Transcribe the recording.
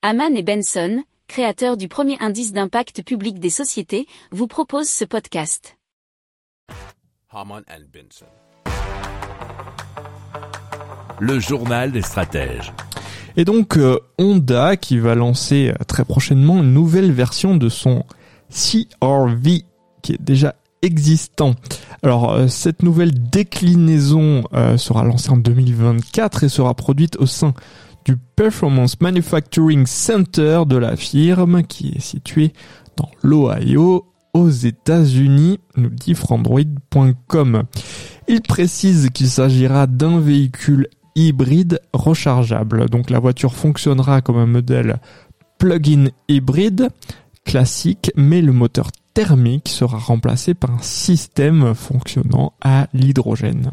Haman et Benson, créateurs du premier indice d'impact public des sociétés, vous proposent ce podcast. Haman and Benson. Le journal des stratèges. Et donc euh, Honda qui va lancer euh, très prochainement une nouvelle version de son CRV qui est déjà existant. Alors euh, cette nouvelle déclinaison sera lancée en 2024 et sera produite au sein du Performance Manufacturing Center de la firme qui est situé dans l'Ohio aux États-Unis, nous dit Frandroid.com. Il précise qu'il s'agira d'un véhicule hybride rechargeable. Donc la voiture fonctionnera comme un modèle plug-in hybride classique, mais le moteur thermique sera remplacé par un système fonctionnant à l'hydrogène.